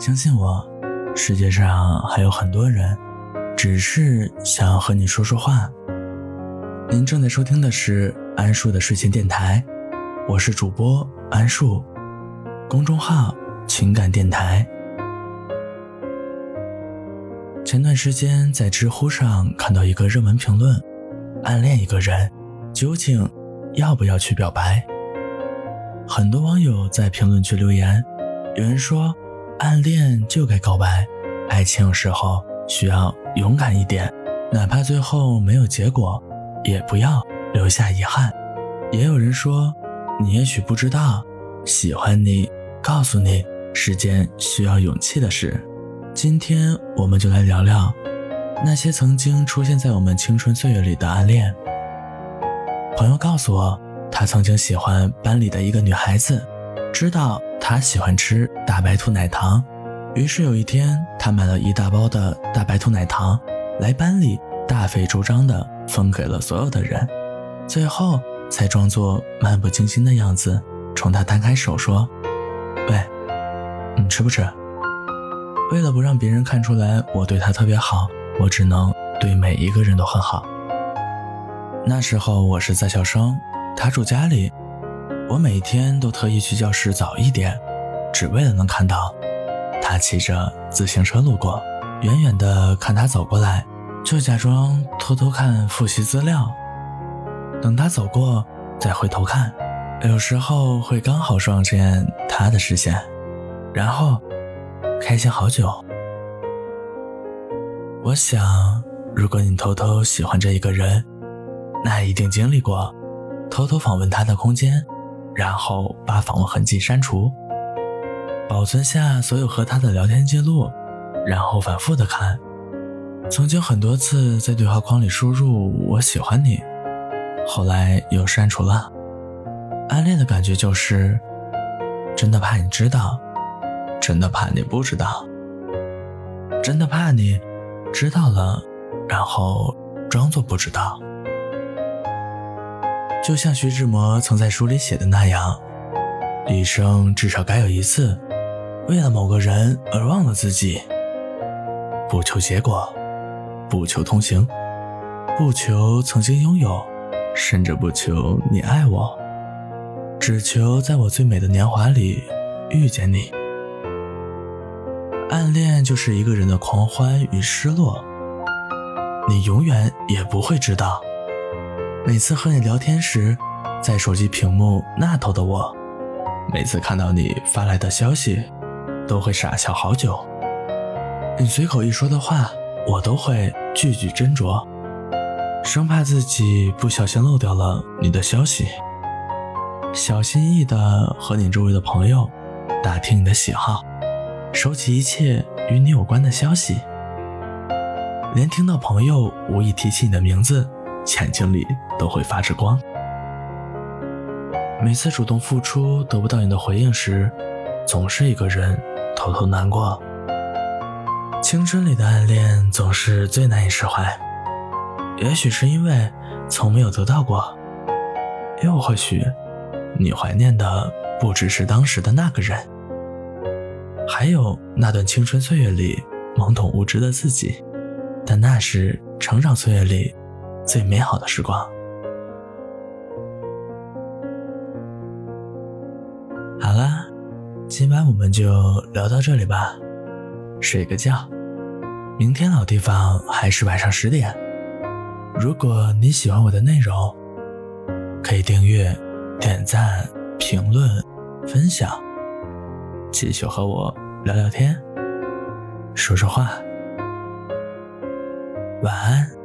相信我，世界上还有很多人，只是想要和你说说话。您正在收听的是安树的睡前电台，我是主播安树，公众号情感电台。前段时间在知乎上看到一个热门评论：暗恋一个人，究竟要不要去表白？很多网友在评论区留言，有人说，暗恋就该告白，爱情有时候需要勇敢一点，哪怕最后没有结果，也不要留下遗憾。也有人说，你也许不知道，喜欢你，告诉你是件需要勇气的事。今天我们就来聊聊那些曾经出现在我们青春岁月里的暗恋。朋友告诉我。他曾经喜欢班里的一个女孩子，知道他喜欢吃大白兔奶糖，于是有一天，他买了一大包的大白兔奶糖，来班里大费周章的分给了所有的人，最后才装作漫不经心的样子，冲他摊开手说：“喂，你吃不吃？”为了不让别人看出来我对他特别好，我只能对每一个人都很好。那时候我是在校生。他住家里，我每天都特意去教室早一点，只为了能看到他骑着自行车路过。远远的看他走过来，就假装偷偷看复习资料。等他走过，再回头看，有时候会刚好撞见他的视线，然后开心好久。我想，如果你偷偷喜欢着一个人，那一定经历过。偷偷访问他的空间，然后把访问痕迹删除，保存下所有和他的聊天记录，然后反复的看。曾经很多次在对话框里输入“我喜欢你”，后来又删除了。暗恋的感觉就是，真的怕你知道，真的怕你不知道，真的怕你知道了，然后装作不知道。就像徐志摩曾在书里写的那样，一生至少该有一次，为了某个人而忘了自己。不求结果，不求同行，不求曾经拥有，甚至不求你爱我，只求在我最美的年华里遇见你。暗恋就是一个人的狂欢与失落，你永远也不会知道。每次和你聊天时，在手机屏幕那头的我，每次看到你发来的消息，都会傻笑好久。你随口一说的话，我都会句句斟酌，生怕自己不小心漏掉了你的消息。小心翼翼地和你周围的朋友打听你的喜好，收集一切与你有关的消息，连听到朋友无意提起你的名字。眼睛里都会发着光。每次主动付出得不到你的回应时，总是一个人偷偷难过。青春里的暗恋总是最难以释怀，也许是因为从没有得到过，又或许你怀念的不只是当时的那个人，还有那段青春岁月里懵懂无知的自己。但那是成长岁月里。最美好的时光。好了，今晚我们就聊到这里吧，睡个觉。明天老地方还是晚上十点。如果你喜欢我的内容，可以订阅、点赞、评论、分享，继续和我聊聊天，说说话。晚安。